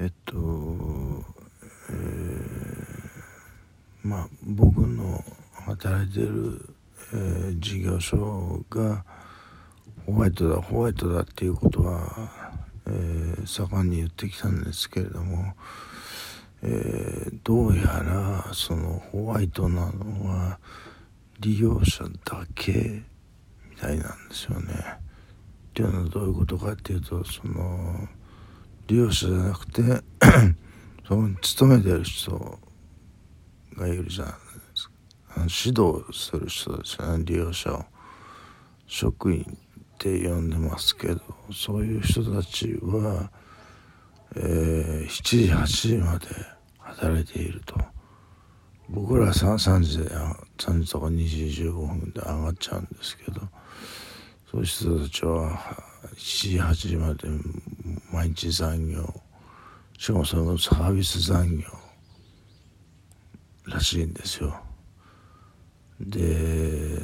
えっと、えー、まあ僕の働いてる、えー、事業所がホワイトだホワイトだっていうことは、えー、盛んに言ってきたんですけれども、えー、どうやらそのホワイトなのは利用者だけみたいなんですよね。っていうのはどういうことかっていうとその利用者じゃなくて そこに勤めてる人がいるじゃないですか。指導する人です。ね利用者を職員って呼んでますけどそういう人たちは、えー、7時8時まで働いていると。僕ら 3, 3時で3時とか2時15分で上がっちゃうんですけどそういう人たちは7時8時まで毎日残業。しかもそのサービス残業らしいんですよ。で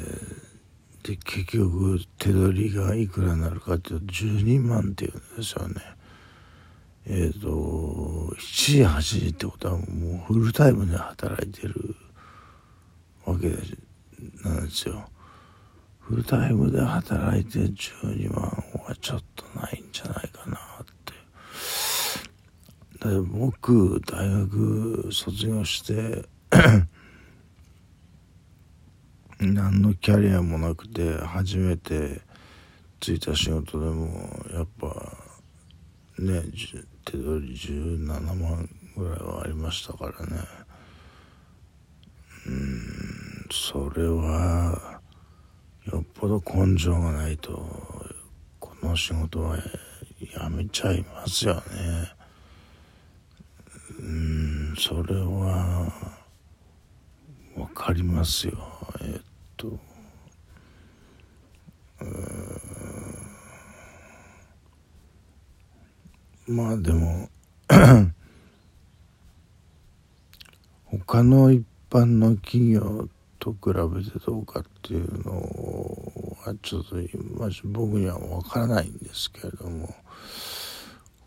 で結局手取りがいくらになるかっていうと12万っていうんですよね。えっ、ー、と7時8時ってことはもうフルタイムで働いてるわけなんですよ。フルタイムで働いて12万はちょっとないんじゃないかなって。だ僕大学卒業して 何のキャリアもなくて初めてついた仕事でもやっぱね手取り17万ぐらいはありましたからね。うんそれはよっぽど根性がないとこの仕事はやめちゃいますよね。うんそれは分かりますよ。えっとまあでも 他の一般の企業と比べてどうかっていうのはちょっと今僕には分からないんですけれども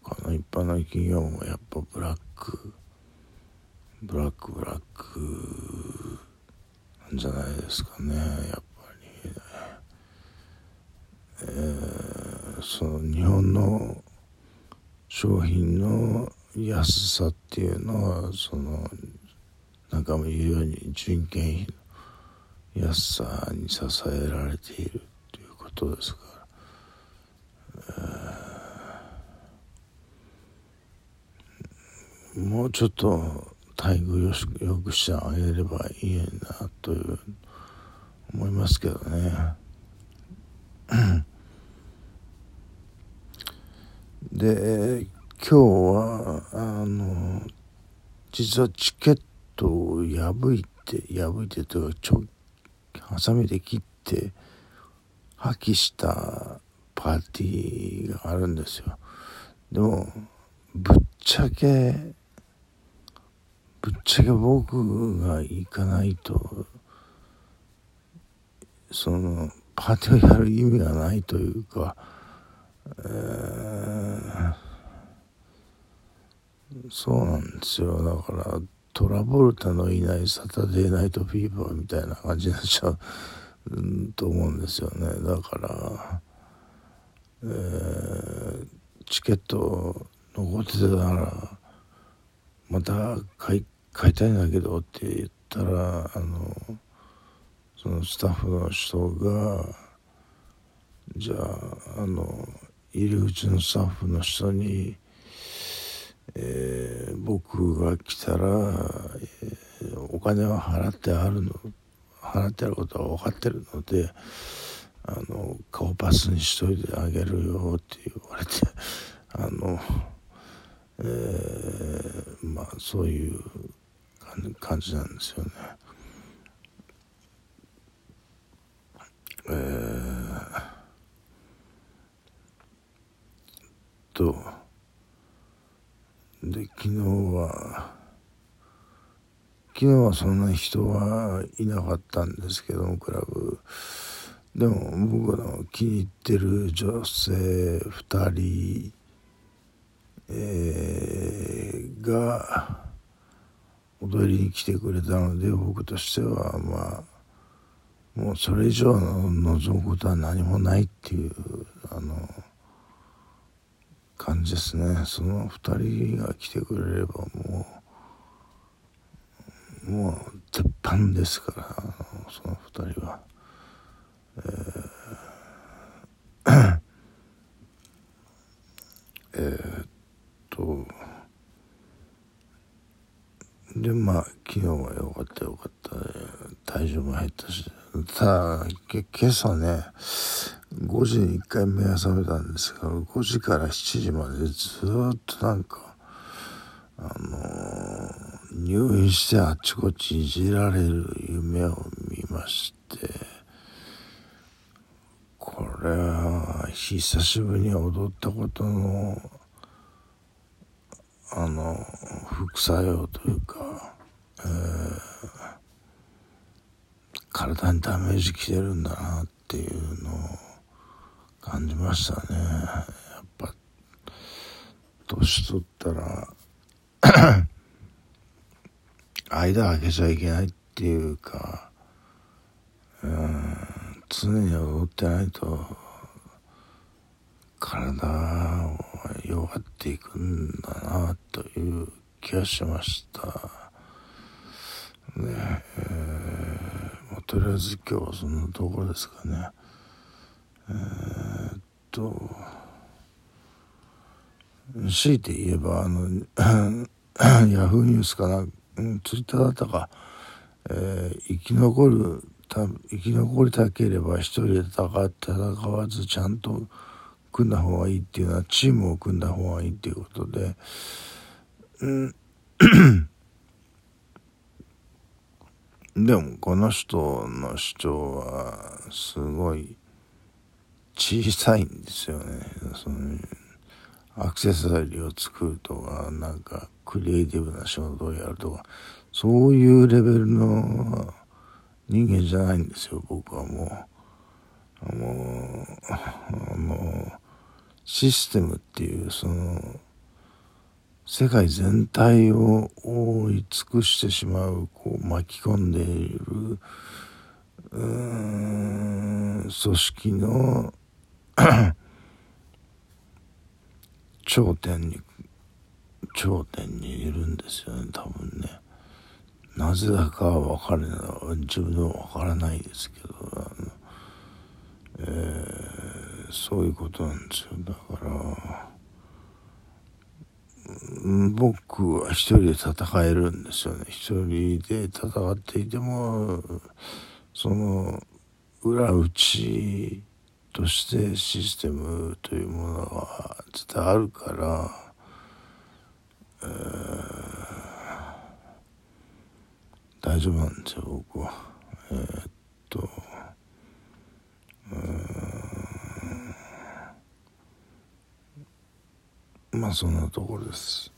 他の一般の企業もやっぱブラックブラックブラックなんじゃないですかねやっぱり、えー、その日本の商品の安さっていうのはそのなんかも言うように人件費安さに支えられているということですから、もうちょっと待遇よしよくしてあげればいいなという思いますけどね。で今日はあの実はチケットを破いて破いてというかちょハサミで切って破棄したパーティーがあるんですよ。でもぶっちゃけぶっちゃけ僕が行かないとそのパーティーをやる意味がないというか、えー、そうなんですよ。だからトラボルタのいないサタデーナイトフィーバーみたいな感じになっちゃうと思うんですよね。だから、えー、チケット残ってたならまた買い買いたいんだけどって言ったらあのそのスタッフの人がじゃああの入り口のスタッフの人にえー、僕が来たら、お金は払ってあるの払ってあることは分かってるのであの顔パスにしといてあげるよって言われて あの、えー、まあそういう感じなんですよね。えー、とで昨日は昨日はそんな人はいなかったんですけどもクラブ。でも僕の気に入ってる女性2人、えが踊りに来てくれたので僕としてはまあもうそれ以上の望むことは何もないっていうあの感じですね。その2人が来てくれればもうもう鉄板ですからその2人は。えーえー、っとでまあ昨日はよかったよかった体重も減ったしただ今朝ね5時に1回目が覚めたんですが5時から7時までずっとなんかあの、入院してあちこちいじられる夢を見ましてこれは久しぶりに踊ったことのあの副作用というか、えー、体にダメージきてるんだなっていうのを感じましたね。やっぱ年取ったら間空けちゃいけないっていうか、うん、常に踊ってないと体は弱っていくんだなという気がしました。ねえー、まあ、とりあえず今日はそんなところですかね。えー、っと強いて言えばあの ヤフーニュースかな、ツイッターだったか、えー、生き残る生き残りたければ一人で戦わずちゃんと組んだ方がいいっていうのはチームを組んだ方がいいっていうことで、うん、でもこの人の主張はすごい小さいんですよね。そのアクセサリーを作るとか、なんかクリエイティブな仕事をやるとか、そういうレベルの人間じゃないんですよ、僕はもう。もう、あの、システムっていうその世界全体を覆い尽くしてしまうこう巻き込んでいるうん組織の頂点に頂点にいるんですよね多分ね。なぜだかは分からない自分でも分からないですけどあの、えーそういうことなんですよ。だから僕は一人で戦えるんですよね。一人で戦っていてもその裏打ちとしてシステムというものは絶対あるから、えー、大丈夫なんですよ僕は。えー、っとまあそんなところです。